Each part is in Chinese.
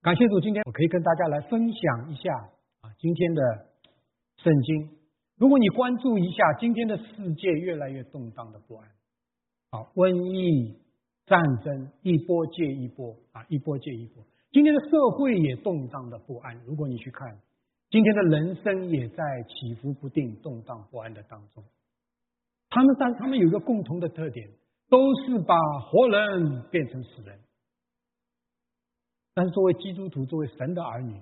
感谢主，今天我可以跟大家来分享一下啊，今天的圣经。如果你关注一下今天的世界越来越动荡的不安，啊，瘟疫、战争一波接一波啊，一波接一波。今天的社会也动荡的不安。如果你去看，今天的人生也在起伏不定、动荡不安的当中。他们但他们有一个共同的特点，都是把活人变成死人。但是作为基督徒，作为神的儿女，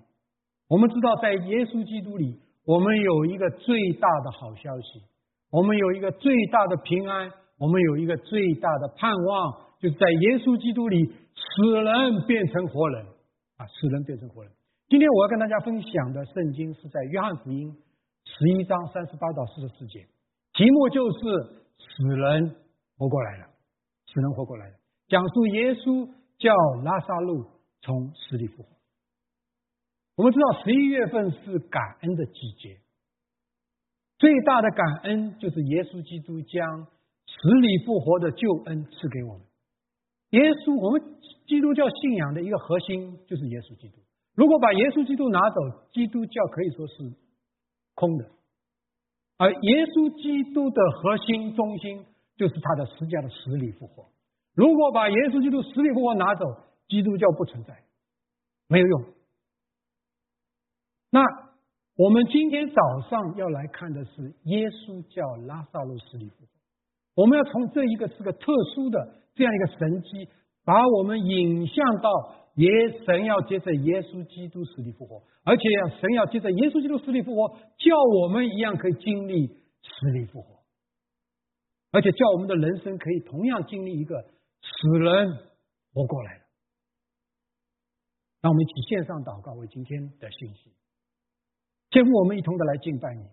我们知道，在耶稣基督里，我们有一个最大的好消息，我们有一个最大的平安，我们有一个最大的盼望，就是在耶稣基督里，死人变成活人啊，死人变成活人。今天我要跟大家分享的圣经是在约翰福音十一章三十八到四十四节，题目就是死人活过来了，死人活过来了，讲述耶稣叫拉萨路。从死里复活。我们知道十一月份是感恩的季节，最大的感恩就是耶稣基督将死里复活的救恩赐给我们。耶稣，我们基督教信仰的一个核心就是耶稣基督。如果把耶稣基督拿走，基督教可以说是空的。而耶稣基督的核心中心就是他的十架的死里复活。如果把耶稣基督死里复活拿走，基督教不存在，没有用。那我们今天早上要来看的是耶稣叫拉萨路死里复活。我们要从这一个是个特殊的这样一个神迹，把我们引向到耶神要接着耶稣基督死里复活，而且神要接着耶稣基督死里复活，叫我们一样可以经历死里复活，而且叫我们的人生可以同样经历一个死人活过来了。让我们一起线上祷告，为今天的信息。天父，我们一同的来敬拜你。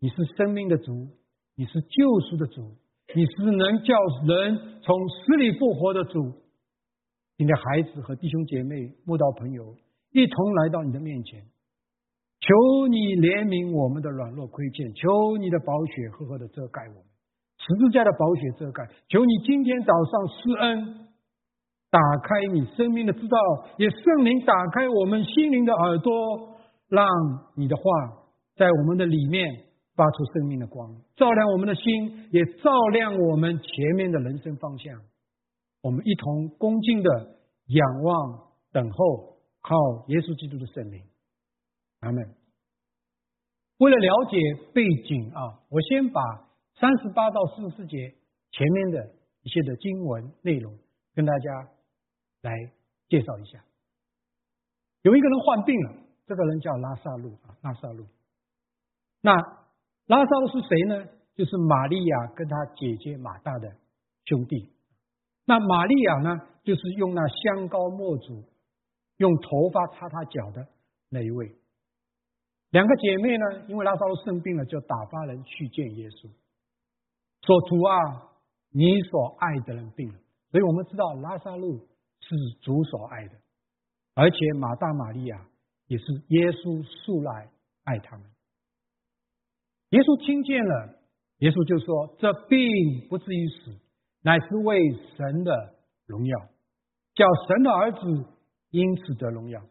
你是生命的主，你是救赎的主，你是能叫人从死里复活的主。你的，孩子和弟兄姐妹、慕道朋友一同来到你的面前，求你怜悯我们的软弱亏欠，求你的宝血赫赫的遮盖我们，十字架的宝血遮盖。求你今天早上施恩。打开你生命的知道，也圣灵打开我们心灵的耳朵，让你的话在我们的里面发出生命的光，照亮我们的心，也照亮我们前面的人生方向。我们一同恭敬的仰望、等候，靠耶稣基督的圣灵。阿门。为了了解背景啊，我先把三十八到四十四节前面的一些的经文内容跟大家。来介绍一下，有一个人患病了，这个人叫拉萨路啊，拉萨路。那拉萨路是谁呢？就是玛利亚跟他姐姐马大的兄弟。那玛利亚呢，就是用那香膏墨煮，用头发擦他脚的那一位。两个姐妹呢，因为拉萨路生病了，就打发人去见耶稣，说：“主啊，你所爱的人病了。”所以我们知道拉萨路。是主所爱的，而且马大、玛利亚也是耶稣素来爱他们。耶稣听见了，耶稣就说：“这病不至于死，乃是为神的荣耀，叫神的儿子因此得荣耀。”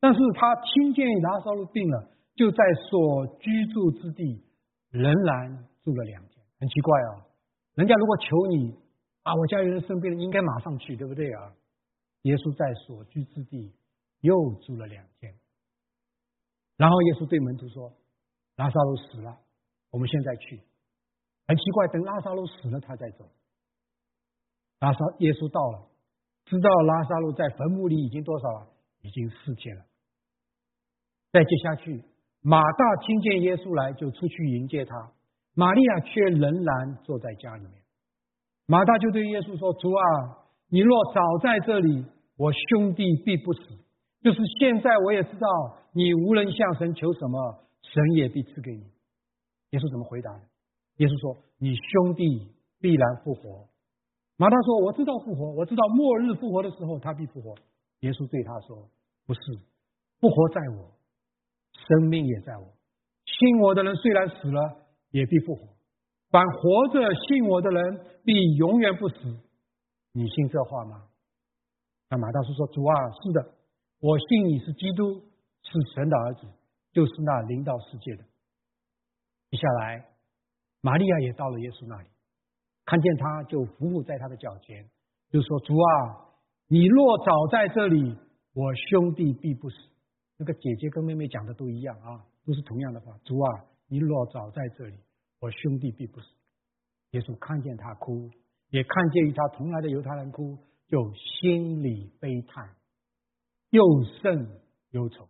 但是他听见拉萨路病了，就在所居住之地仍然住了两天。很奇怪啊，人家如果求你。啊，我家有人生病了，应该马上去，对不对啊？耶稣在所居之地又住了两天，然后耶稣对门徒说：“拉萨路死了，我们现在去。”很奇怪，等拉萨路死了，他再走。拉萨耶稣到了，知道拉萨路在坟墓里已经多少了？已经四天了。再接下去，马大听见耶稣来，就出去迎接他，玛利亚却仍然坐在家里面。马大就对耶稣说：“主啊，你若早在这里，我兄弟必不死。就是现在，我也知道你无人向神求什么，神也必赐给你。”耶稣怎么回答？耶稣说：“你兄弟必然复活。”马大说：“我知道复活，我知道末日复活的时候他必复活。”耶稣对他说：“不是，复活在我，生命也在我。信我的人虽然死了，也必复活。”凡活着信我的人，必永远不死。你信这话吗？那马大叔说：“主啊，是的，我信你是基督，是神的儿子，就是那领导世界的。”接下来，玛利亚也到了耶稣那里，看见他就伏伏在他的脚前，就说：“主啊，你若早在这里，我兄弟必不死。”那个姐姐跟妹妹讲的都一样啊，都是同样的话。主啊，你若早在这里，我兄弟必不死。耶稣看见他哭，也看见与他同来的犹太人哭。就心里悲叹，又甚忧愁，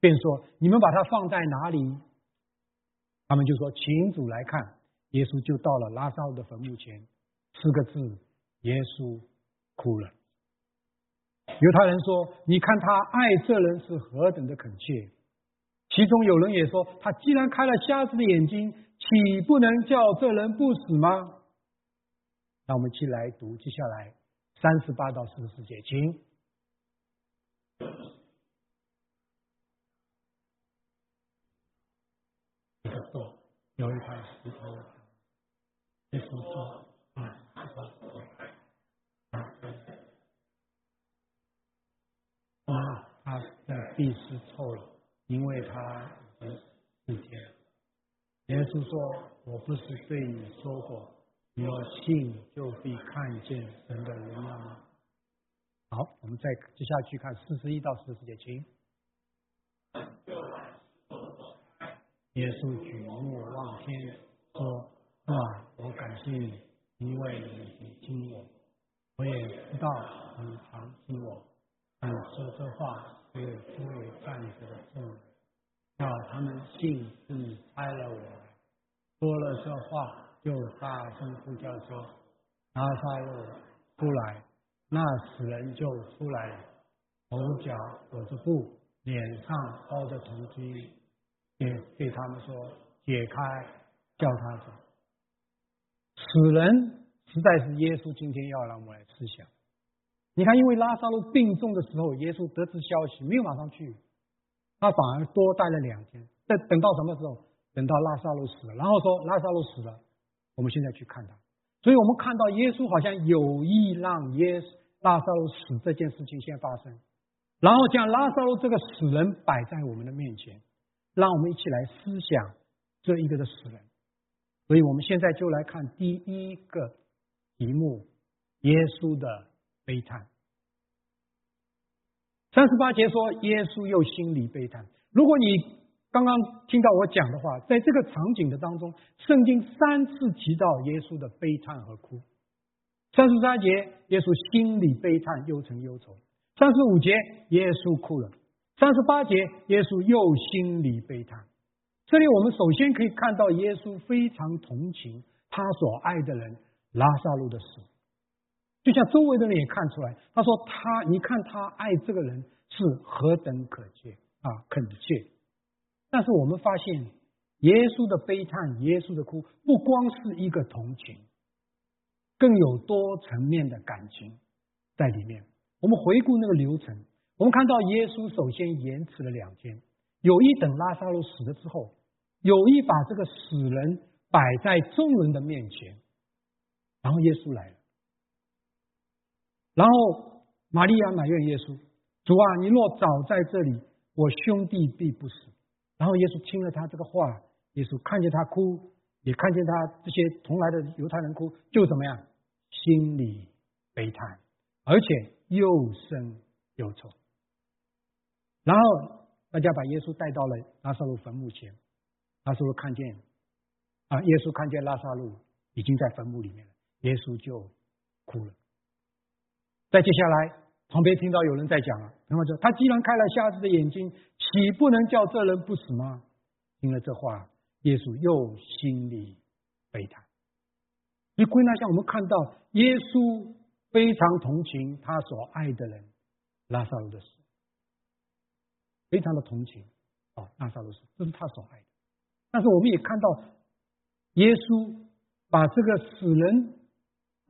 便说：“你们把他放在哪里？”他们就说：“请主来看。”耶稣就到了拉萨的坟墓前，四个字：耶稣哭了。犹太人说：“你看他爱这人是何等的恳切。”其中有人也说：“他既然开了瞎子的眼睛，岂不能叫这人不死吗？”那我们一起来读接下来。三十八到四十四节，请。一个洞，有一块石头，一幅画，啊，啊，他的地是臭了，因为他已经四天了。耶稣说：“我不是对你说过。”你要信就必看见神的荣耀吗？好，我们再接下去看四十一到四十节，请。耶稣举目望天说：“啊，我感谢你，因为你听我，我也知道你常听我。但说这话是诸位站着的众人，叫他们信是你差了我。说了这话。”就大声呼叫说：“拉萨路出来！”那死人就出来了，头脚裹着布，脸上包着铜巾，也对他们说：“解开，叫他走。”死人实在是耶稣今天要让我们来思想。你看，因为拉萨路病重的时候，耶稣得知消息没有马上去，他反而多待了两天。在等到什么时候？等到拉萨路死了，然后说拉萨路死了。我们现在去看他，所以我们看到耶稣好像有意让耶拉萨路死这件事情先发生，然后将拉萨路这个死人摆在我们的面前，让我们一起来思想这一个的死人。所以我们现在就来看第一个题目：耶稣的悲叹。三十八节说，耶稣又心里悲叹。如果你刚刚听到我讲的话，在这个场景的当中，圣经三次提到耶稣的悲叹和哭。三十三节，耶稣心里悲叹，忧愁忧愁；三十五节，耶稣哭了；三十八节，耶稣又心里悲叹。这里我们首先可以看到，耶稣非常同情他所爱的人拉萨路的死，就像周围的人也看出来，他说他，你看他爱这个人是何等可切啊，恳切。但是我们发现，耶稣的悲叹，耶稣的哭，不光是一个同情，更有多层面的感情在里面。我们回顾那个流程，我们看到耶稣首先延迟了两天，有意等拉萨路死了之后，有意把这个死人摆在众人的面前，然后耶稣来了，然后玛利亚埋怨耶稣：“主啊，你若早在这里，我兄弟必不死。”然后耶稣听了他这个话，耶稣看见他哭，也看见他这些同来的犹太人哭，就怎么样，心里悲叹，而且又生又愁。然后大家把耶稣带到了拉萨路坟墓前，拉萨路看见啊，耶稣看见拉萨路已经在坟墓里面了，耶稣就哭了。再接下来。旁边听到有人在讲了，然后说：“他既然开了瞎子的眼睛，岂不能叫这人不死吗？”听了这话，耶稣又心里悲叹。你归纳下，我们看到耶稣非常同情他所爱的人拉萨路的死，非常的同情啊，拉萨路死，这是他所爱的。但是我们也看到，耶稣把这个死人。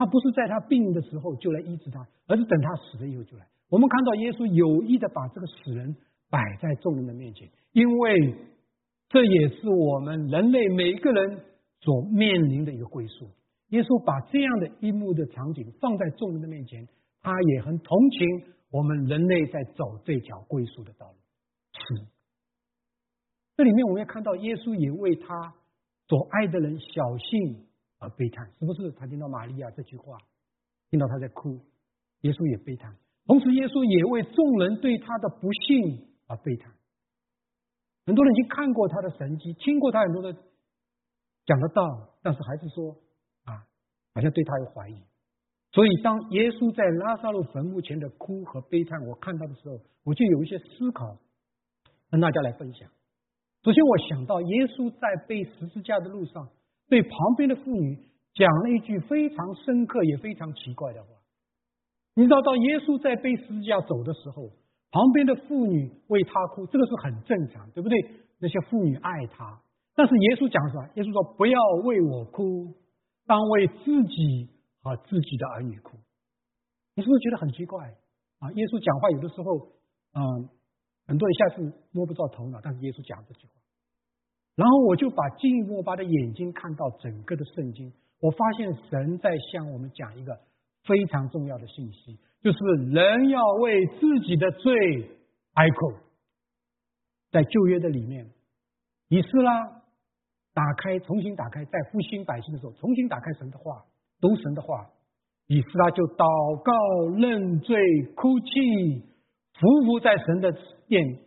他不是在他病的时候就来医治他，而是等他死了以后就来。我们看到耶稣有意的把这个死人摆在众人的面前，因为这也是我们人类每一个人所面临的一个归宿。耶稣把这样的一幕的场景放在众人的面前，他也很同情我们人类在走这条归宿的道路。是，这里面我们要看到，耶稣也为他所爱的人小幸而悲叹，是不是？他听到玛利亚这句话，听到他在哭，耶稣也悲叹。同时，耶稣也为众人对他的不幸而悲叹。很多人已经看过他的神迹，听过他很多的讲的道，但是还是说啊，好像对他有怀疑。所以，当耶稣在拉萨路坟墓前的哭和悲叹，我看到的时候，我就有一些思考，跟大家来分享。首先，我想到耶稣在背十字架的路上，对旁边的妇女讲了一句非常深刻也非常奇怪的话。你知道，到耶稣在背十字架走的时候，旁边的妇女为他哭，这个是很正常，对不对？那些妇女爱他，但是耶稣讲什么？耶稣说：“不要为我哭，当为自己。”和，自己的儿女哭，你是不是觉得很奇怪啊？耶稣讲话有的时候，嗯，很多人下子摸不着头脑，但是耶稣讲这句话，然后我就把进一步把的眼睛看到整个的圣经，我发现神在向我们讲一个非常重要的信息，就是人要为自己的罪哀哭。在旧约的里面，以斯拉打开，重新打开，在复兴百姓的时候，重新打开神的话。读神的话，以斯拉就祷告、认罪、哭泣，匍匐在神的殿，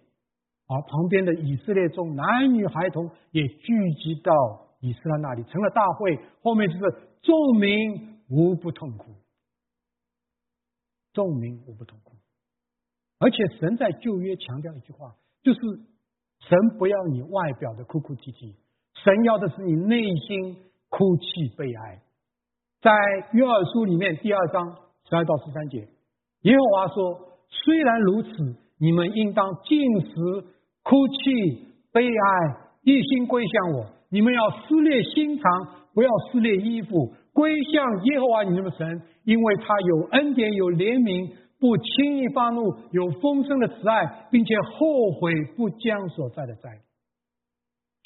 而旁边的以色列中男女孩童也聚集到以斯拉那里，成了大会。后面就是众民无不痛苦，众民无不痛苦。而且神在旧约强调一句话，就是神不要你外表的哭哭啼啼，神要的是你内心哭泣悲哀。在约珥书里面第二章十二到十三节，耶和华说：“虽然如此，你们应当禁食、哭泣、悲哀，一心归向我。你们要撕裂心肠，不要撕裂衣服，归向耶和华你们的神，因为他有恩典、有怜悯，不轻易发怒，有丰盛的慈爱，并且后悔不将所在的灾。”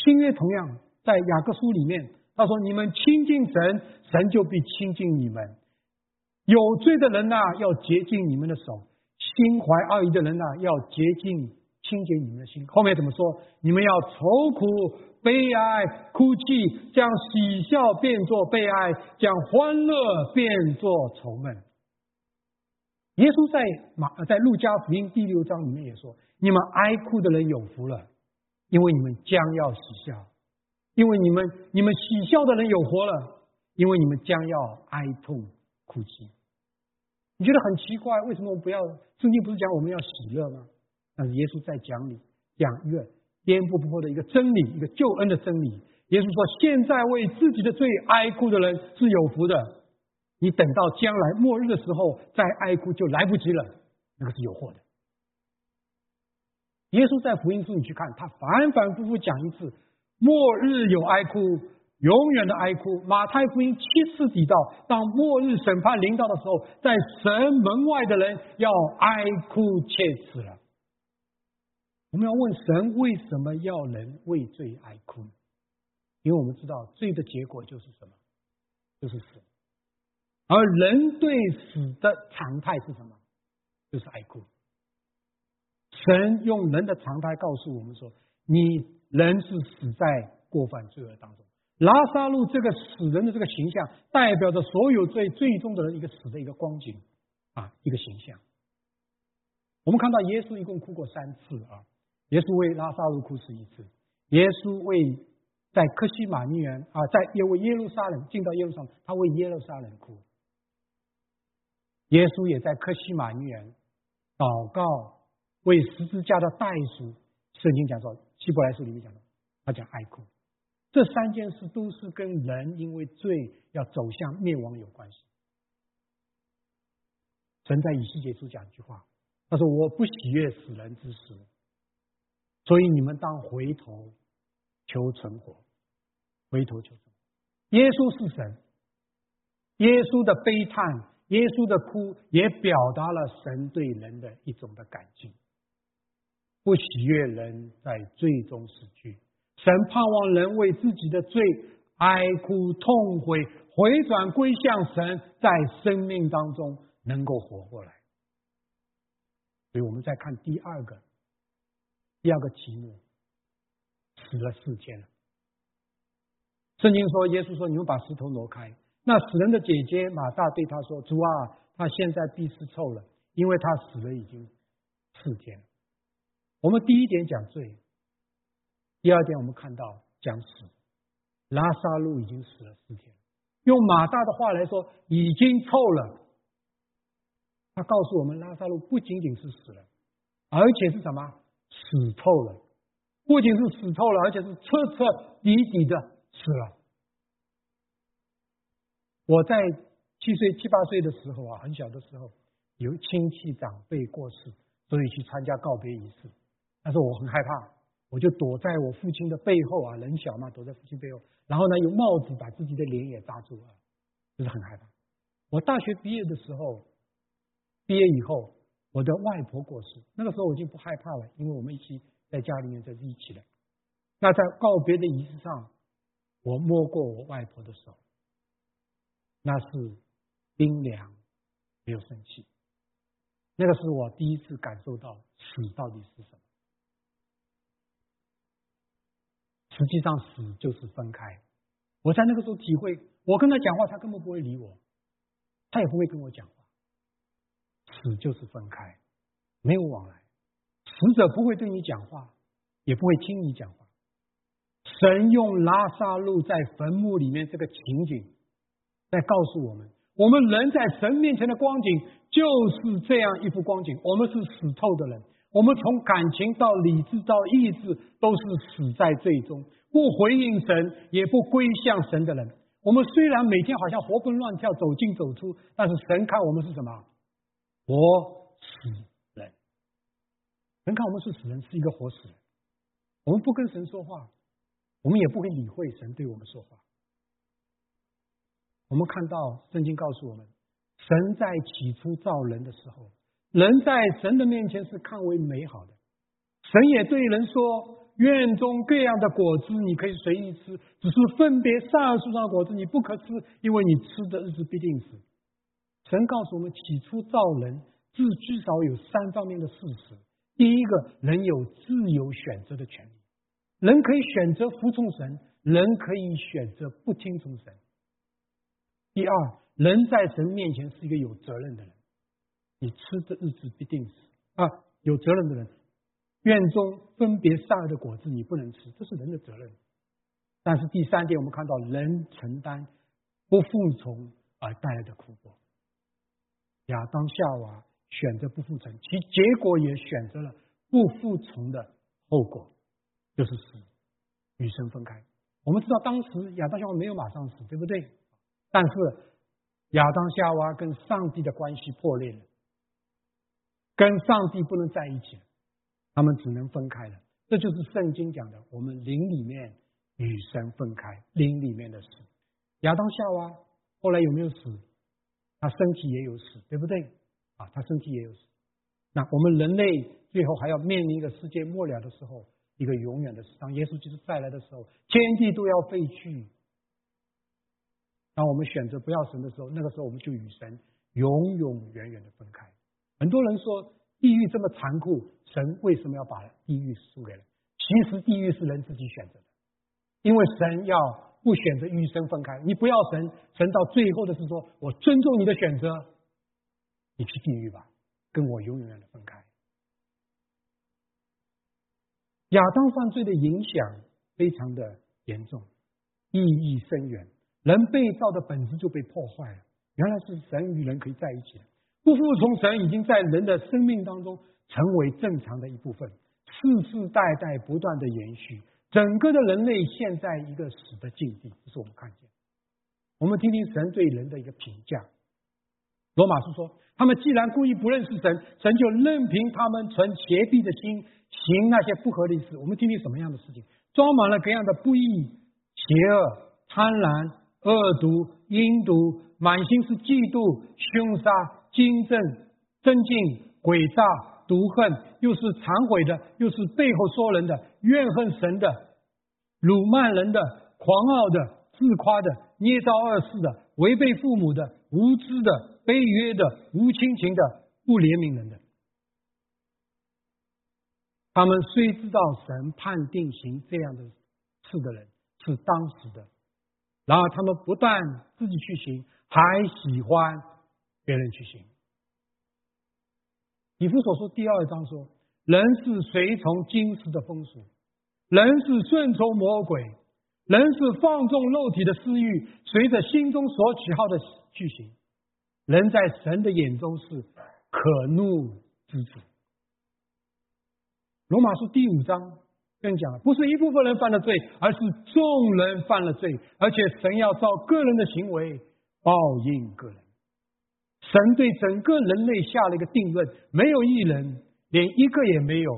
新约同样在雅各书里面。他说：“你们亲近神，神就必亲近你们。有罪的人呐，要洁净你们的手；心怀恶意的人呢，要洁净、清洁你们的心。后面怎么说？你们要愁苦、悲哀、哭泣，将喜笑变作悲哀，将欢乐变作愁闷。”耶稣在马在路加福音第六章里面也说：“你们哀哭的人有福了，因为你们将要喜笑。”因为你们，你们喜笑的人有活了，因为你们将要哀痛哭泣。你觉得很奇怪，为什么我们不要？圣经不是讲我们要喜乐吗？但是耶稣在讲你讲一个颠簸不破的一个真理，一个救恩的真理。耶稣说：“现在为自己的罪哀哭的人是有福的，你等到将来末日的时候再哀哭就来不及了，那个是有祸的。”耶稣在福音书你去看，他反反复复讲一次。末日有哀哭，永远的哀哭。马太福音七次提到，当末日审判临到的时候，在神门外的人要哀哭切齿了。我们要问神，为什么要人为罪哀哭？因为我们知道罪的结果就是什么？就是死。而人对死的常态是什么？就是哀哭。神用人的常态告诉我们说：你。人是死在过犯罪恶当中。拉萨路这个死人的这个形象，代表着所有最最终的人一个死的一个光景啊，一个形象。我们看到耶稣一共哭过三次啊，耶稣为拉萨路哭死一次，耶稣为在克西马尼园啊，在耶为耶路撒冷进到耶路撒冷，他为耶路撒冷哭。耶稣也在克西马尼园祷告，为十字架的代赎。圣经讲说。希伯来书里面讲的，他讲爱哭，这三件事都是跟人因为罪要走向灭亡有关系。神在以西结书讲一句话，他说：“我不喜悦死人之时，所以你们当回头求存活，回头求存活。”耶稣是神，耶稣的悲叹，耶稣的哭，也表达了神对人的一种的感激。不喜悦人在最终死去，神盼望人为自己的罪哀哭痛悔，回转归向神，在生命当中能够活过来。所以我们再看第二个，第二个题目，死了四天了。圣经说，耶稣说：“你们把石头挪开。”那死人的姐姐马大对他说：“主啊，他现在必是臭了，因为他死了已经四天了。”我们第一点讲罪，第二点我们看到讲死，拉萨路已经死了四天。用马大的话来说，已经臭了。他告诉我们，拉萨路不仅仅是死了，而且是什么？死透了。不仅是死透了，而且是彻彻底底的死了。我在七岁、七八岁的时候啊，很小的时候，有亲戚长辈过世，所以去参加告别仪式。但是我很害怕，我就躲在我父亲的背后啊，人小嘛，躲在父亲背后。然后呢，用帽子把自己的脸也扎住了，就是很害怕。我大学毕业的时候，毕业以后，我的外婆过世，那个时候我已经不害怕了，因为我们一起在家里面在一起了。那在告别的仪式上，我摸过我外婆的手，那是冰凉，没有生气。那个是我第一次感受到死到底是什么。实际上，死就是分开。我在那个时候体会，我跟他讲话，他根本不会理我，他也不会跟我讲话。死就是分开，没有往来。死者不会对你讲话，也不会听你讲话。神用拉萨路在坟墓里面这个情景，在告诉我们：我们人在神面前的光景就是这样一幅光景。我们是死透的人。我们从感情到理智到意志，都是死在最终，不回应神，也不归向神的人。我们虽然每天好像活蹦乱跳，走进走出，但是神看我们是什么？活死人。神看我们是死人，是一个活死人。我们不跟神说话，我们也不会理会神对我们说话。我们看到圣经告诉我们，神在起初造人的时候。人在神的面前是看为美好的，神也对人说：院中各样的果子你可以随意吃，只是分别善恶树上果子你不可吃，因为你吃的日子必定死。神告诉我们，起初造人，至至少有三方面的事实：第一个，人有自由选择的权利，人可以选择服从神，人可以选择不听从神；第二，人在神面前是一个有责任的人。你吃的日子必定死啊！有责任的人，院中分别善恶的果子你不能吃，这是人的责任。但是第三点，我们看到人承担不服从而带来的苦果。亚当夏娃选择不服从，其结果也选择了不服从的后果，就是死，与神分开。我们知道当时亚当夏娃没有马上死，对不对？但是亚当夏娃跟上帝的关系破裂了。跟上帝不能在一起，他们只能分开了。这就是圣经讲的，我们灵里面与神分开，灵里面的死。亚当夏娃后来有没有死？他身体也有死，对不对？啊，他身体也有死。那我们人类最后还要面临一个世界末了的时候，一个永远的死。当耶稣基督再来的时候，天地都要废去。当我们选择不要神的时候，那个时候我们就与神永永远远的分开。很多人说地狱这么残酷，神为什么要把地狱输给人？其实地狱是人自己选择的，因为神要不选择与神分开。你不要神，神到最后的是说我尊重你的选择，你去地狱吧，跟我永远的分开。亚当犯罪的影响非常的严重，意义深远，人被造的本质就被破坏了。原来是神与人可以在一起的。不服从神已经在人的生命当中成为正常的一部分，世世代代不断的延续，整个的人类现在一个死的境地，这是我们看见。我们听听神对人的一个评价。罗马书说，他们既然故意不认识神，神就任凭他们存邪僻的心，行那些不合理事。我们听听什么样的事情，装满了各样的不义、邪恶、贪婪、恶毒、阴毒，满心是嫉妒、凶杀。心正、增进、诡诈、毒恨，又是忏悔的，又是背后说人的，怨恨神的，辱骂人的，狂傲的，自夸的，捏造恶事的，违背父母的，无知的，卑约的、无亲情的、不怜悯人的。他们虽知道神判定行这样的事的人是当时的，然而他们不但自己去行，还喜欢别人去行。以弗所说第二章说：“人是随从今时的风俗，人是顺从魔鬼，人是放纵肉体的私欲，随着心中所喜好的去行。人在神的眼中是可怒之子。”罗马书第五章跟讲了，不是一部分人犯了罪，而是众人犯了罪，而且神要照个人的行为报应个人。神对整个人类下了一个定论：没有一人，连一个也没有；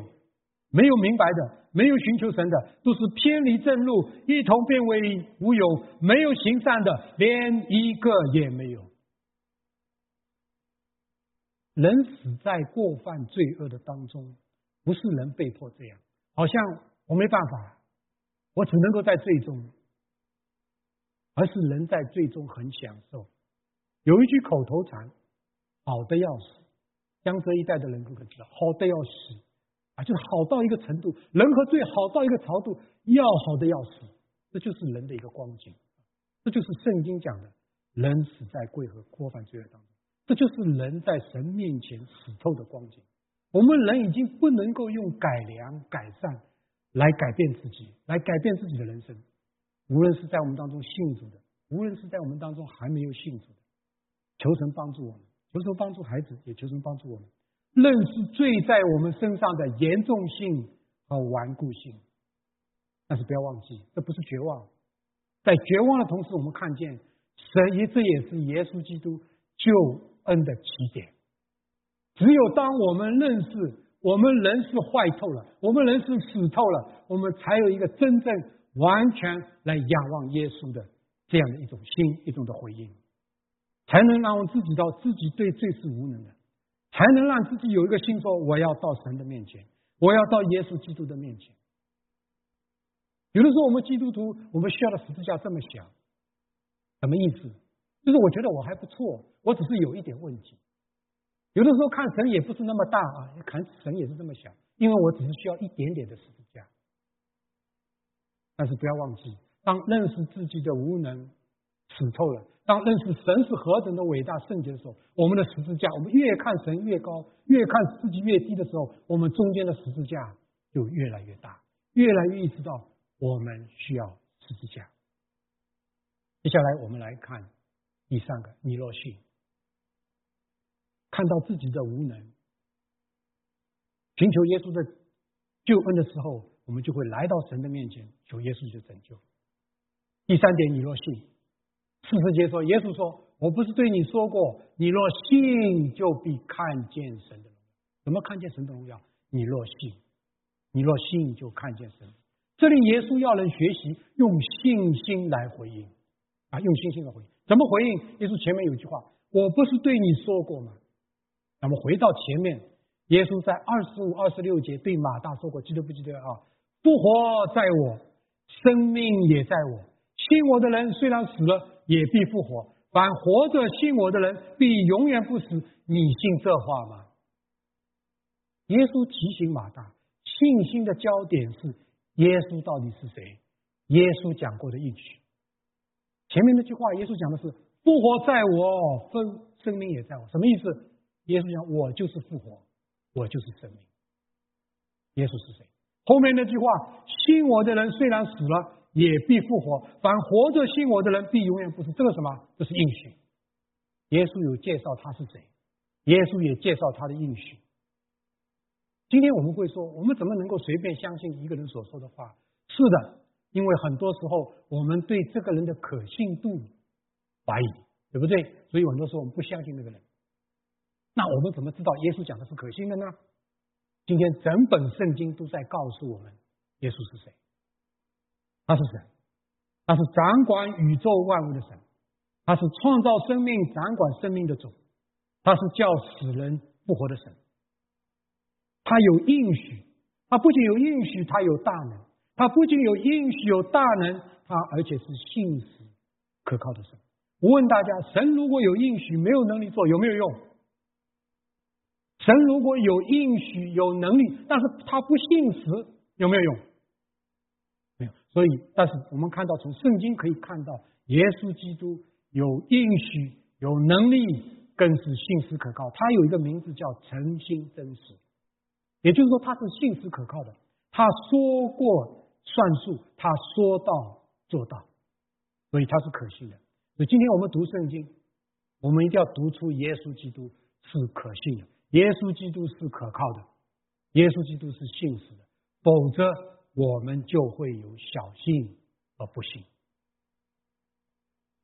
没有明白的，没有寻求神的，都是偏离正路，一同变为无有；没有行善的，连一个也没有。人死在过犯罪恶的当中。不是人被迫这样，好像我没办法，我只能够在最终，而是人在最终很享受。有一句口头禅，好的要死，江浙一带的人都可知道，好的要死。啊，就是好到一个程度，人和最好到一个程度，要好的要死，这就是人的一个光景，这就是圣经讲的，人死在贵和过犯罪恶当中，这就是人在神面前死透的光景。我们人已经不能够用改良、改善来改变自己，来改变自己的人生。无论是在我们当中信主的，无论是在我们当中还没有信主的，求神帮助我们，求神帮助孩子，也求神帮助我们认识罪在我们身上的严重性和顽固性。但是不要忘记，这不是绝望，在绝望的同时，我们看见神也这也是耶稣基督救恩的起点。只有当我们认识我们人是坏透了，我们人是死透了，我们才有一个真正完全来仰望耶稣的这样的一种心，一种的回应，才能让我自己到自己对罪是无能的，才能让自己有一个心说我要到神的面前，我要到耶稣基督的面前。有的时候我们基督徒，我们需要的十字架这么小，什么意思？就是我觉得我还不错，我只是有一点问题。有的时候看神也不是那么大啊，看神也是这么小，因为我只是需要一点点的十字架。但是不要忘记，当认识自己的无能死透了，当认识神是何等的伟大圣洁的时候，我们的十字架，我们越看神越高，越看自己越低的时候，我们中间的十字架就越来越大，越来越意识到我们需要十字架。接下来我们来看第三个尼洛逊。看到自己的无能，寻求耶稣的救恩的时候，我们就会来到神的面前求耶稣的拯救。第三点，你若信，四十节说，耶稣说：“我不是对你说过，你若信，就必看见神的荣耀。怎么看见神的荣耀？你若信，你若信，就看见神。这里耶稣要人学习用信心来回应啊，用信心来回应。怎么回应？耶稣前面有句话：我不是对你说过吗？那么回到前面，耶稣在二十五、二十六节对马大说过，记得不记得啊？复活在我，生命也在我。信我的人虽然死了，也必复活；凡活着信我的人，必永远不死。你信这话吗？耶稣提醒马大，信心的焦点是耶稣到底是谁？耶稣讲过的应许。前面那句话，耶稣讲的是复活在我，分生命也在我，什么意思？耶稣讲：“我就是复活，我就是生命。”耶稣是谁？后面那句话：“信我的人虽然死了，也必复活；凡活着信我的人，必永远不死。”这个什么？这是应许。耶稣有介绍他是谁，耶稣也介绍他的应许。今天我们会说：我们怎么能够随便相信一个人所说的话？是的，因为很多时候我们对这个人的可信度怀疑，对不对？所以很多时候我们不相信那个人。那我们怎么知道耶稣讲的是可信的呢？今天整本圣经都在告诉我们，耶稣是谁？他是神，他是掌管宇宙万物的神，他是创造生命、掌管生命的主，他是叫死人复活的神。他有应许，他不仅有应许，他有大能。他不仅有应许、有大能，他而且是信实可靠的神。我问大家：神如果有应许，没有能力做，有没有用？神如果有应许、有能力，但是他不信实，有没有用？所以，但是我们看到，从圣经可以看到，耶稣基督有应许、有能力，更是信实可靠。他有一个名字叫诚心真实，也就是说，他是信实可靠的。他说过算数，他说到做到，所以他是可信的。所以，今天我们读圣经，我们一定要读出耶稣基督是可信的。耶稣基督是可靠的，耶稣基督是信实的，否则我们就会有小信而不信。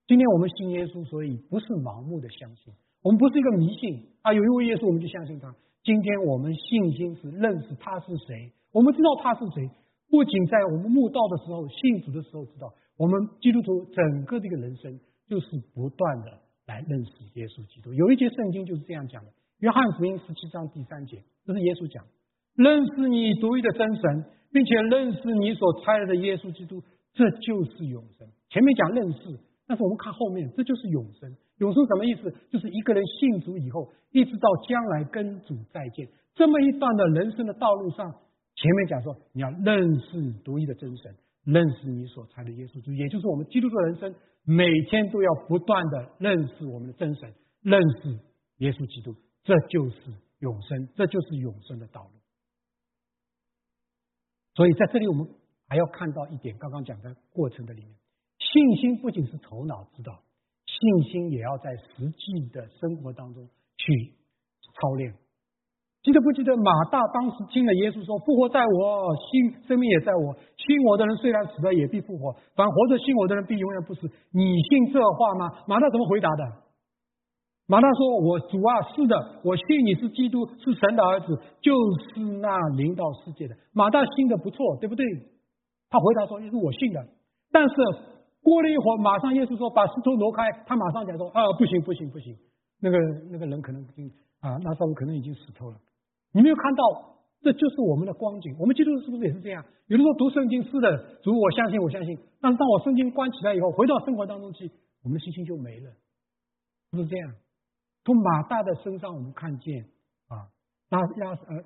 今天我们信耶稣，所以不是盲目的相信，我们不是一个迷信啊，有一位耶稣我们就相信他。今天我们信心是认识他是谁，我们知道他是谁，不仅在我们慕道的时候、信主的时候知道，我们基督徒整个这个人生就是不断的来认识耶稣基督。有一节圣经就是这样讲的。约翰福音十七章第三节，这是耶稣讲：“认识你独一的真神，并且认识你所差来的耶稣基督，这就是永生。”前面讲认识，但是我们看后面，这就是永生。永生什么意思？就是一个人信主以后，一直到将来跟主再见，这么一段的人生的道路上，前面讲说你要认识独一的真神，认识你所差的耶稣基督，也就是我们基督徒人生每天都要不断的认识我们的真神，认识耶稣基督。这就是永生，这就是永生的道路。所以在这里，我们还要看到一点，刚刚讲的过程的里面，信心不仅是头脑知道，信心也要在实际的生活当中去操练。记得不记得马大当时听了耶稣说：“复活在我，心生命也在我。信我的人虽然死了，也必复活；反活着信我的人，必永远不死。”你信这话吗？马大怎么回答的？马大说：“我主啊，是的，我信你是基督，是神的儿子，就是那领导世界的。”马大信的不错，对不对？他回答说：“也是我信的。”但是过了一会儿，马上耶稣说：“把石头挪开。”他马上讲说：“啊，不行，不行，不行！那个那个人可能已经啊，那时候可能已经死透了。”你没有看到，这就是我们的光景。我们基督徒是不是也是这样？有的时候读圣经是的，主我相信，我相信。但是当我圣经关起来以后，回到生活当中去，我们的信心就没了，是不是这样？从马大的身上，我们看见啊，那亚呃，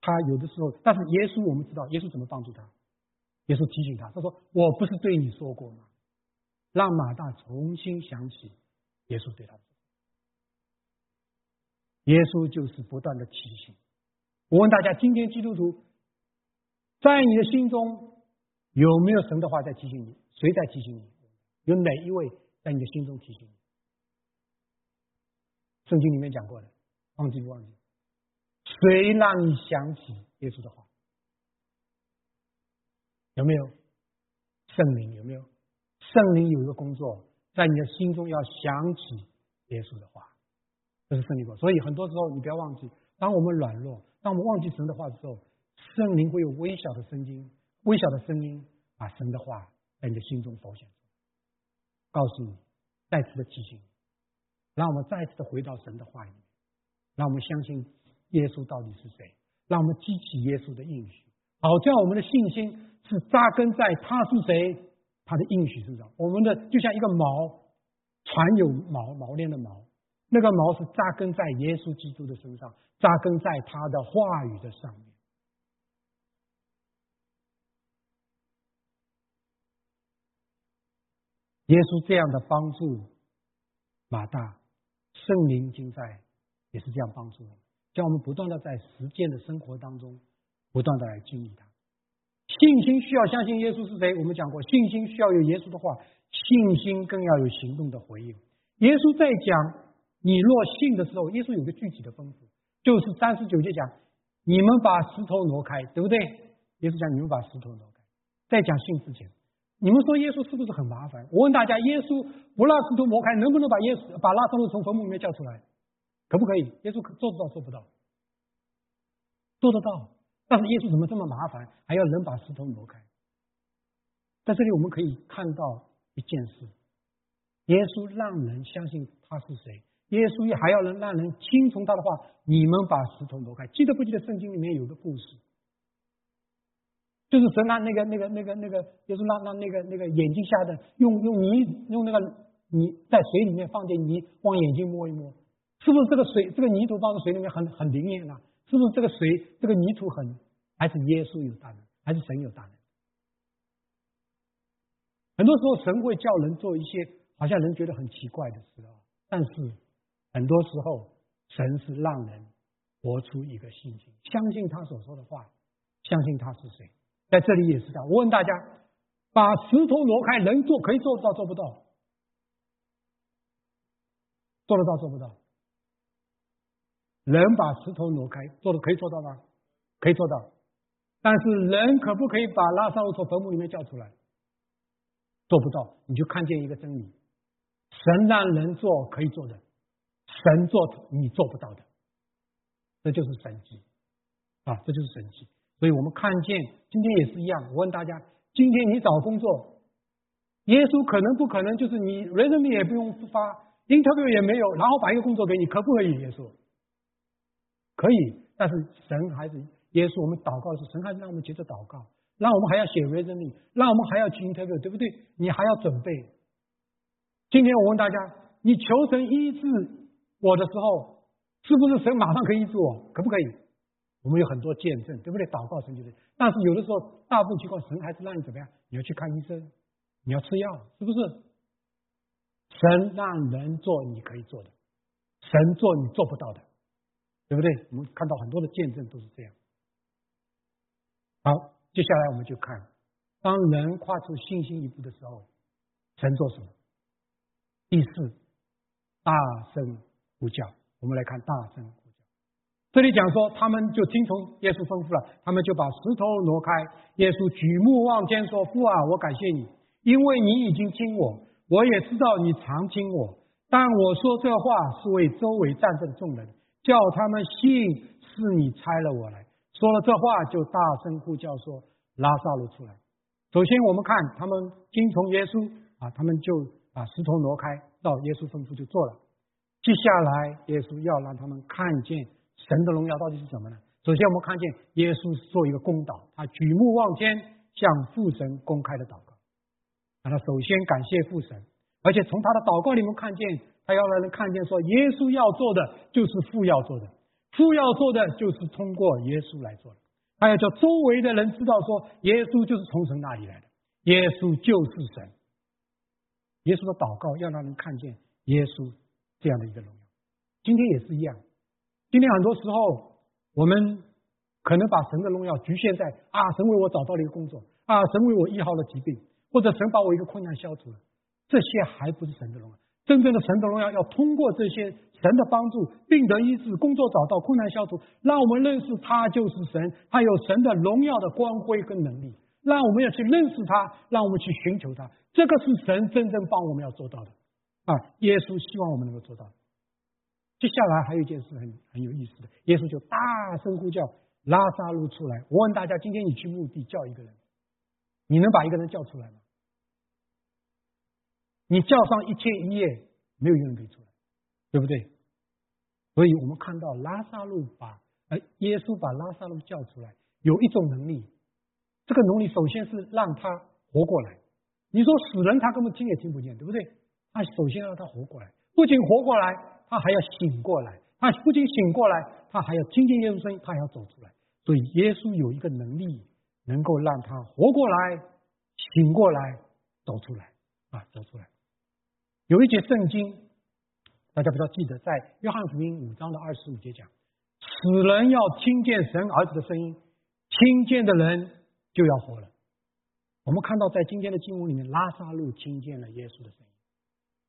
他有的时候，但是耶稣我们知道，耶稣怎么帮助他？耶稣提醒他，他说：“我不是对你说过吗？”让马大重新想起耶稣对他的。耶稣就是不断的提醒。我问大家：今天基督徒在你的心中有没有神的话在提醒你？谁在提醒你？有哪一位在你的心中提醒你？圣经里面讲过的，忘记不忘记？谁让你想起耶稣的话？有没有圣灵？有没有圣灵有一个工作，在你的心中要想起耶稣的话，这是圣灵过。所以很多时候你不要忘记，当我们软弱，当我们忘记神的话的时候，圣灵会有微小的声音，微小的声音把神的话在你的心中浮现，告诉你，再次的提醒。让我们再次的回到神的话语，让我们相信耶稣到底是谁，让我们激起耶稣的应许，好叫我们的信心是扎根在他是谁，他的应许身上。我们的就像一个锚，船有锚，锚链的锚，那个锚是扎根在耶稣基督的身上，扎根在他的话语的上面。耶稣这样的帮助马大。圣灵经在也是这样帮助我们，叫我们不断的在实践的生活当中，不断的来经历它。信心需要相信耶稣是谁，我们讲过，信心需要有耶稣的话，信心更要有行动的回应。耶稣在讲你若信的时候，耶稣有个具体的吩咐，就是三十九节讲，你们把石头挪开，对不对？耶稣讲你们把石头挪开，在讲信之前。你们说耶稣是不是很麻烦？我问大家，耶稣不让石头挪开，能不能把耶稣把拉萨路从坟墓里面叫出来？可不可以？耶稣做得到做不到？做得到。但是耶稣怎么这么麻烦，还要人把石头挪开？在这里我们可以看到一件事：耶稣让人相信他是谁，耶稣还要人让人听从他的话。你们把石头挪开。记得不记得圣经里面有个故事？就是神让那个那个那个那个，就是让让那个那个眼睛瞎的用用泥用那个泥在水里面放点泥，往眼睛摸一摸，是不是这个水这个泥土放在水里面很很灵验啊？是不是这个水这个泥土很？还是耶稣有大能？还是神有大能？很多时候神会叫人做一些好像人觉得很奇怪的事啊，但是很多时候神是让人活出一个信心，相信他所说的话，相信他是谁。在这里也是这样。我问大家，把石头挪开，能做可以做到做不到？做得到做不到？人把石头挪开，做的可以做到吗？可以做到。但是人可不可以把拉萨路从坟墓里面叫出来？做不到。你就看见一个真理：神让人做可以做的，神做你做不到的，这就是神迹啊！这就是神迹。所以我们看见今天也是一样。我问大家：今天你找工作，耶稣可能不可能就是你 resume 也不用发，interview 也没有，然后把一个工作给你，可不可以？耶稣可以，但是神还是耶稣。我们祷告的时候，神还是让我们接着祷告，让我们还要写 resume，让我们还要去 interview，对不对？你还要准备。今天我问大家：你求神医治我的时候，是不是神马上可以医治我？可不可以？我们有很多见证，对不对？祷告神就是，但是有的时候，大部分情况神还是让你怎么样？你要去看医生，你要吃药，是不是？神让人做你可以做的，神做你做不到的，对不对？我们看到很多的见证都是这样。好，接下来我们就看，当人跨出信心一步的时候，神做什么？第四，大声呼叫。我们来看大声。这里讲说，他们就听从耶稣吩咐了，他们就把石头挪开。耶稣举目望天说：“父啊，我感谢你，因为你已经听我，我也知道你常听我。但我说这话是为周围站着的众人，叫他们信是你差了我来。”说了这话，就大声呼叫说：“拉萨路出来！”首先，我们看他们听从耶稣啊，他们就把石头挪开，到耶稣吩咐就做了。接下来，耶稣要让他们看见。神的荣耀到底是什么呢？首先，我们看见耶稣是做一个公祷，他举目望天，向父神公开的祷告。那他首先感谢父神，而且从他的祷告里面看见，他要让人看见说，耶稣要做的就是父要做的，父要做的就是通过耶稣来做的。他要叫周围的人知道说，耶稣就是从神那里来的，耶稣就是神。耶稣的祷告要让人看见耶稣这样的一个荣耀。今天也是一样。今天很多时候，我们可能把神的荣耀局限在啊，神为我找到了一个工作啊，神为我医好了疾病，或者神把我一个困难消除了，这些还不是神的荣耀。真正的神的荣耀要通过这些神的帮助，病得医治，工作找到，困难消除，让我们认识他就是神，他有神的荣耀的光辉跟能力，让我们要去认识他，让我们去寻求他，这个是神真正帮我们要做到的啊！耶稣希望我们能够做到。接下来还有一件事很很有意思的，耶稣就大声呼叫拉萨路出来。我问大家，今天你去墓地叫一个人，你能把一个人叫出来吗？你叫上一天一夜，没有一个人可以出来，对不对？所以我们看到拉萨路把，呃，耶稣把拉萨路叫出来，有一种能力，这个能力首先是让他活过来。你说死人他根本听也听不见，对不对？他首先让他活过来，不仅活过来。他还要醒过来，他不仅醒过来，他还要听见耶稣声音，他还要走出来。所以耶稣有一个能力，能够让他活过来、醒过来、走出来啊，走出来。有一节圣经，大家不要记得，在约翰福音五章的二十五节讲：死人要听见神儿子的声音，听见的人就要活了。我们看到在今天的经文里面，拉萨路听见了耶稣的声音，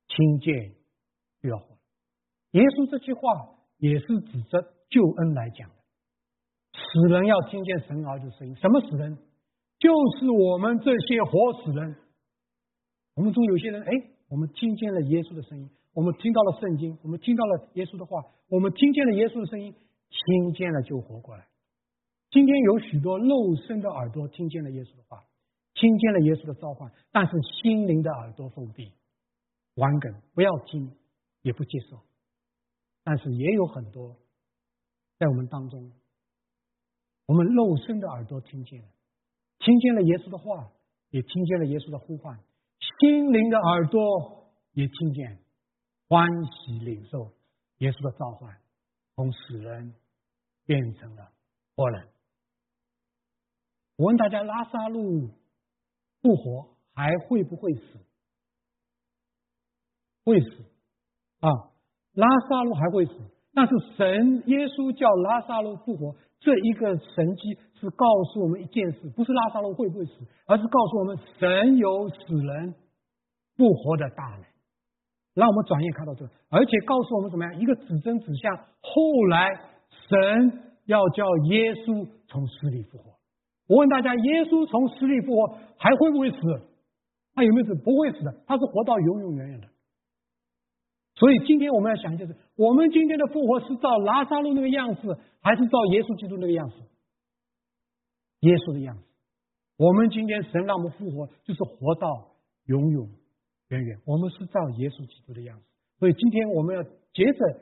听见就要活。耶稣这句话也是指着救恩来讲的，死人要听见神儿子的声音。什么死人？就是我们这些活死人。我们中有些人，哎，我们听见了耶稣的声音，我们听到了圣经，我们听到了耶稣的话，我们听见了耶稣的声音，听见了就活过来。今天有许多肉身的耳朵听见了耶稣的话，听见了耶稣的召唤，但是心灵的耳朵封闭、顽梗，不要听，也不接受。但是也有很多在我们当中，我们肉身的耳朵听见了，听见了耶稣的话，也听见了耶稣的呼唤，心灵的耳朵也听见欢喜领受耶稣的召唤，从死人变成了活人。我问大家：拉萨路复活还会不会死？会死啊！拉萨路还会死，但是神耶稣叫拉萨路复活，这一个神迹是告诉我们一件事：不是拉萨路会不会死，而是告诉我们神有死人复活的大能。让我们转眼看到这，而且告诉我们怎么样？一个指针指向后来神要叫耶稣从死里复活。我问大家：耶稣从死里复活还会不会死？他有没有死？不会死的，他是活到永永远远的。所以今天我们要想，就是我们今天的复活是照拉萨路那个样子，还是照耶稣基督那个样子？耶稣的样子。我们今天神让我们复活，就是活到永永远远。我们是照耶稣基督的样子。所以今天我们要接着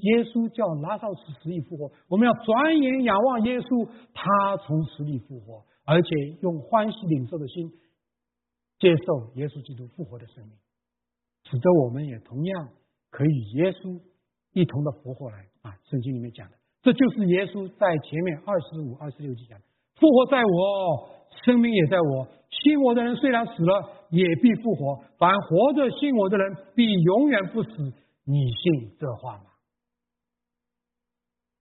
耶稣叫拉萨路死里复活，我们要转眼仰望耶稣，他从死里复活，而且用欢喜领受的心接受耶稣基督复活的生命。使得我们也同样可以耶稣一同的复活来啊！圣经里面讲的，这就是耶稣在前面二十五、二十六节讲的：复活在我，生命也在我。信我的人虽然死了，也必复活；凡活着信我的人，必永远不死。你信这话吗？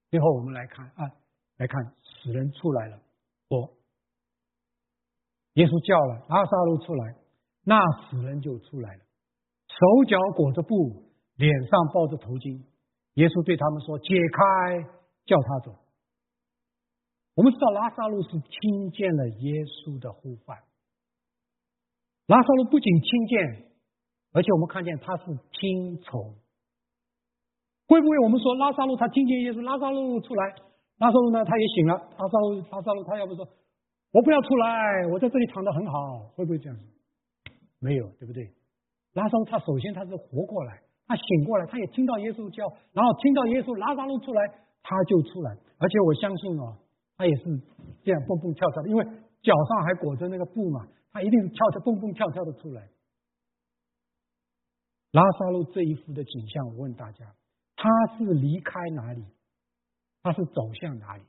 最后我们来看啊，来看死人出来了，我耶稣叫了阿萨路出来，那死人就出来了。手脚裹着布，脸上包着头巾。耶稣对他们说：“解开，叫他走。”我们知道拉萨路是听见了耶稣的呼唤。拉萨路不仅听见，而且我们看见他是听从。会不会我们说拉萨路他听见耶稣，拉萨路出来，拉萨路呢他也醒了。拉萨路，拉萨路他要不说：“我不要出来，我在这里躺得很好。”会不会这样子？没有，对不对？拉萨路他首先他是活过来，他醒过来，他也听到耶稣叫，然后听到耶稣拉萨路出来，他就出来。而且我相信哦，他也是这样蹦蹦跳跳的，因为脚上还裹着那个布嘛，他一定是跳跳蹦蹦跳跳的出来。拉萨路这一幅的景象，我问大家，他是离开哪里？他是走向哪里？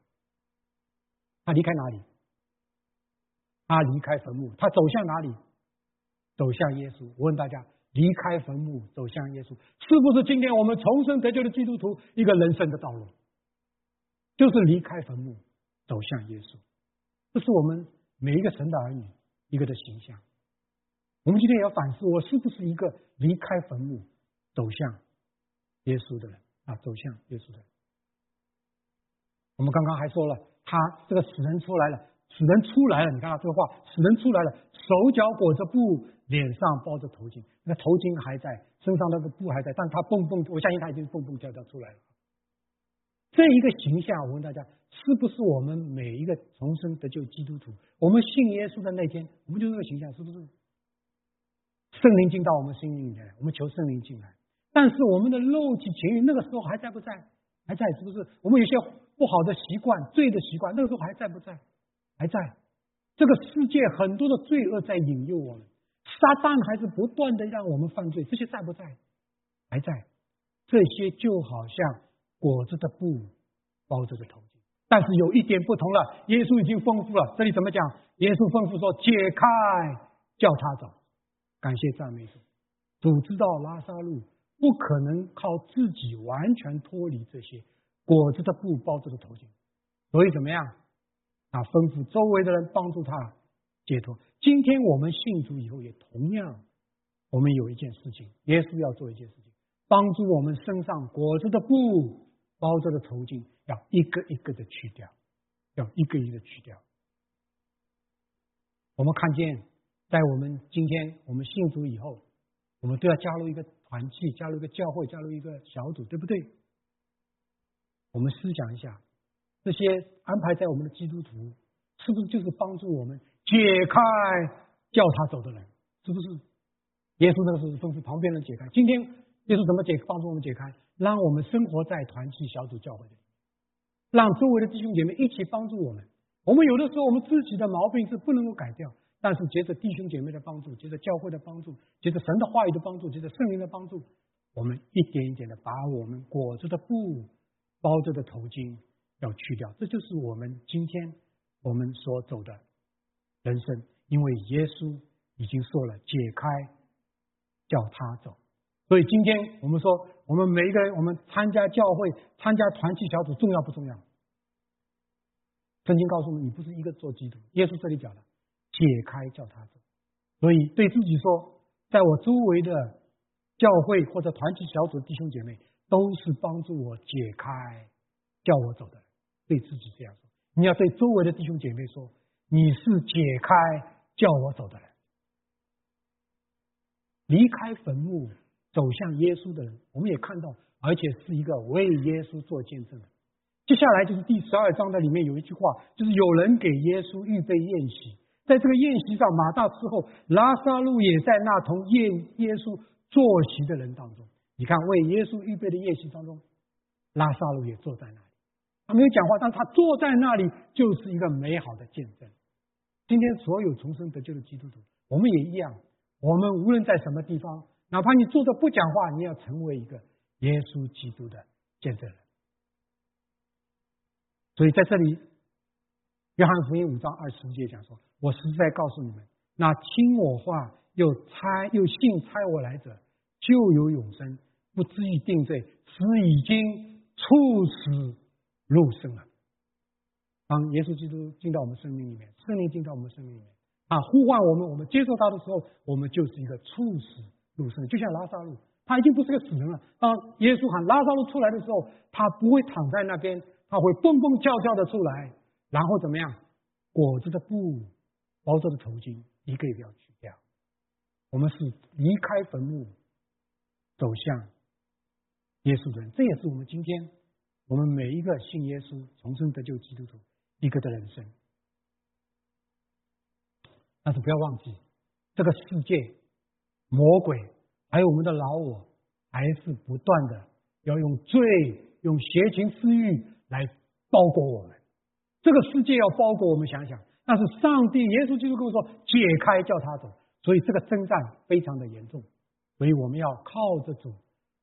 他离开哪里？他离开坟墓，他走向哪里？走向耶稣。我问大家。离开坟墓走向耶稣，是不是今天我们重生得救的基督徒一个人生的道路？就是离开坟墓走向耶稣，这是我们每一个神的儿女一个的形象。我们今天也要反思，我是不是一个离开坟墓走向耶稣的人啊？走向耶稣的人。我们刚刚还说了，他这个死人出来了，死人出来了。你看他这个话，死人出来了，手脚裹着布。脸上包着头巾，那头巾还在，身上那个布还在，但他蹦蹦，我相信他已经蹦蹦跳跳出来了。这一个形象，我问大家，是不是我们每一个重生得救基督徒，我们信耶稣的那天，我们就这个形象，是不是？圣灵进到我们心里面来，我们求圣灵进来，但是我们的肉体情欲那个时候还在不在？还在，是不是？我们有些不好的习惯、罪的习惯，那个时候还在不在？还在。这个世界很多的罪恶在引诱我们。撒旦还是不断的让我们犯罪，这些在不在？还在。这些就好像裹着的布包着的头巾，但是有一点不同了。耶稣已经丰富了，这里怎么讲？耶稣吩咐说：“解开，叫他走。”感谢赞美主。主知道拉萨路不可能靠自己完全脱离这些裹着的布包着的头巾，所以怎么样？啊，吩咐周围的人帮助他解脱。今天我们信主以后，也同样，我们有一件事情，耶稣要做一件事情，帮助我们身上裹着的布、包着的头巾，要一个一个的去掉，要一个一个去掉。我们看见，在我们今天我们信主以后，我们都要加入一个团契，加入一个教会，加入一个小组，对不对？我们思想一下，这些安排在我们的基督徒，是不是就是帮助我们？解开叫他走的人，是不是？耶稣那个时候吩咐旁边人解开。今天耶稣怎么解？帮助我们解开，让我们生活在团契小组教会里，让周围的弟兄姐妹一起帮助我们。我们有的时候我们自己的毛病是不能够改掉，但是借着弟兄姐妹的帮助，借着教会的帮助，借着神的话语的帮助，借着圣灵的帮助，我们一点一点的把我们裹着的布、包着的头巾要去掉。这就是我们今天我们所走的人生，因为耶稣已经说了，解开，叫他走。所以今天我们说，我们每一个人，我们参加教会、参加团契小组，重要不重要？圣经告诉我们，你不是一个做基督。耶稣这里讲的，解开叫他走。所以对自己说，在我周围的教会或者团体小组弟兄姐妹，都是帮助我解开叫我走的。对自己这样说，你要对周围的弟兄姐妹说，你是解开叫我走的人。离开坟墓走向耶稣的人，我们也看到，而且是一个为耶稣做见证的。接下来就是第十二章的里面有一句话，就是有人给耶稣预备宴席，在这个宴席上，马大伺候，拉萨路也在那同耶耶稣坐席的人当中。你看，为耶稣预备的宴席当中，拉萨路也坐在那里，他没有讲话，但他坐在那里就是一个美好的见证。今天所有重生得救的基督徒，我们也一样，我们无论在什么地方，哪怕你坐着不讲话，你要成为一个耶稣基督的见证人。所以在这里，约翰福音五章二十节讲说：“我实在告诉你们，那听我话又猜又信猜我来者，就有永生，不至于定罪，是已经处死入生了。”当耶稣基督进到我们生命里面，圣灵进到我们生命里面啊，呼唤我们，我们接受他的时候，我们就是一个猝死入生，就像拉萨路，他已经不是个死人了。当耶稣喊拉萨路出来的时候，他不会躺在那边。他会蹦蹦跳跳的出来，然后怎么样？裹着的布，包着的头巾，一个也不要去掉。我们是离开坟墓，走向耶稣的。这也是我们今天我们每一个信耶稣、重生得救基督徒一个的人生。但是不要忘记，这个世界、魔鬼还有我们的老我，还是不断的要用罪、用邪情私欲。来包裹我们，这个世界要包裹我们，想想，但是上帝耶稣基督跟我说，解开叫他走，所以这个征战非常的严重，所以我们要靠着主，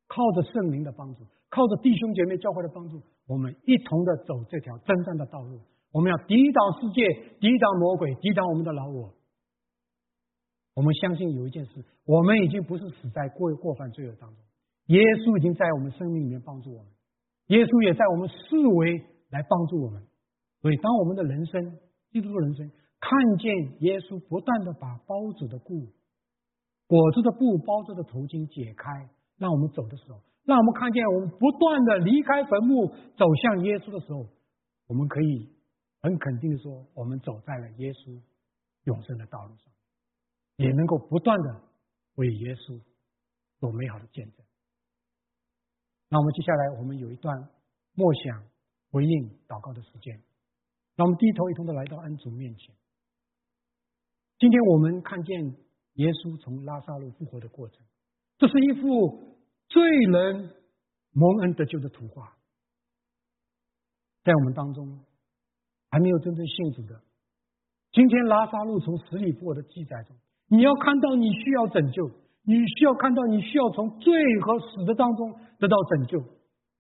靠着圣灵的帮助，靠着弟兄姐妹教会的帮助，我们一同的走这条征战的道路。我们要抵挡世界，抵挡魔鬼，抵挡我们的老我。我们相信有一件事，我们已经不是死在过过犯罪恶当中，耶稣已经在我们生命里面帮助我们。耶稣也在我们四维来帮助我们，所以当我们的人生，基督徒人生，看见耶稣不断的把包着的布、裹着的布、包着的头巾解开，让我们走的时候，让我们看见我们不断的离开坟墓走向耶稣的时候，我们可以很肯定的说，我们走在了耶稣永生的道路上，也能够不断的为耶稣做美好的见证。那我们接下来，我们有一段默想、回应、祷告的时间。那我们低头一同的来到恩主面前。今天我们看见耶稣从拉萨路复活的过程，这是一幅最能蒙恩得救的图画。在我们当中还没有真正信主的，今天拉萨路从死里复活的记载中，你要看到你需要拯救。你需要看到，你需要从罪和死的当中得到拯救。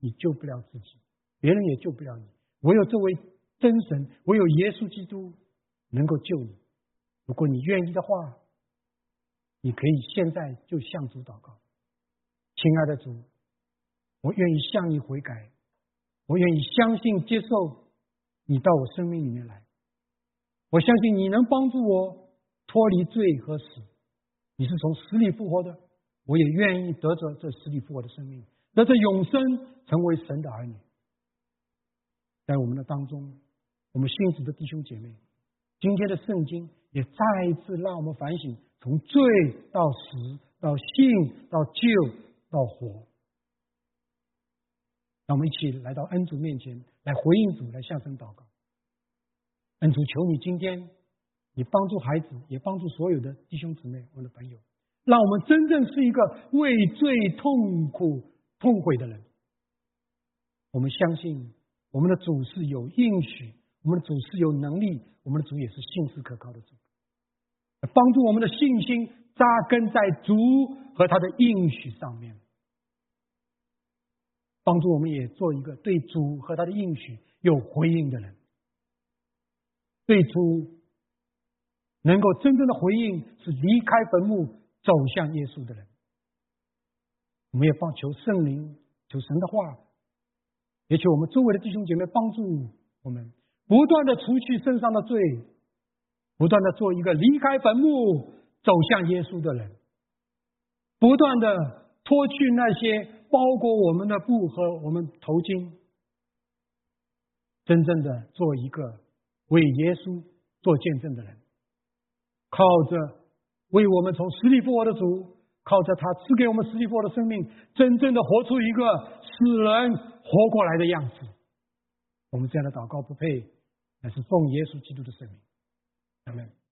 你救不了自己，别人也救不了你。唯有这位真神，唯有耶稣基督能够救你。如果你愿意的话，你可以现在就向主祷告。亲爱的主，我愿意向你悔改，我愿意相信接受你到我生命里面来。我相信你能帮助我脱离罪和死。你是从死里复活的，我也愿意得着这死里复活的生命，得着永生，成为神的儿女。在我们的当中，我们信主的弟兄姐妹，今天的圣经也再一次让我们反省：从罪到死，到信到救到活。让我们一起来到恩主面前，来回应主，来向神祷告。恩主，求你今天。你帮助孩子，也帮助所有的弟兄姊妹、我的朋友，让我们真正是一个为罪痛苦、痛悔的人。我们相信我们的主是有应许，我们的主是有能力，我们的主也是信实可靠的主。帮助我们的信心扎根在主和他的应许上面，帮助我们也做一个对主和他的应许有回应的人，对主能够真正的回应是离开坟墓走向耶稣的人。我们也帮求圣灵，求神的话，也求我们周围的弟兄姐妹帮助我们，不断的除去身上的罪，不断的做一个离开坟墓走向耶稣的人，不断的脱去那些包裹我们的布和我们头巾，真正的做一个为耶稣做见证的人，靠着为我们从死里复活的主。靠着他赐给我们死里复活的生命，真正的活出一个死人活过来的样子。我们这样的祷告不配，乃是奉耶稣基督的圣名。阿门。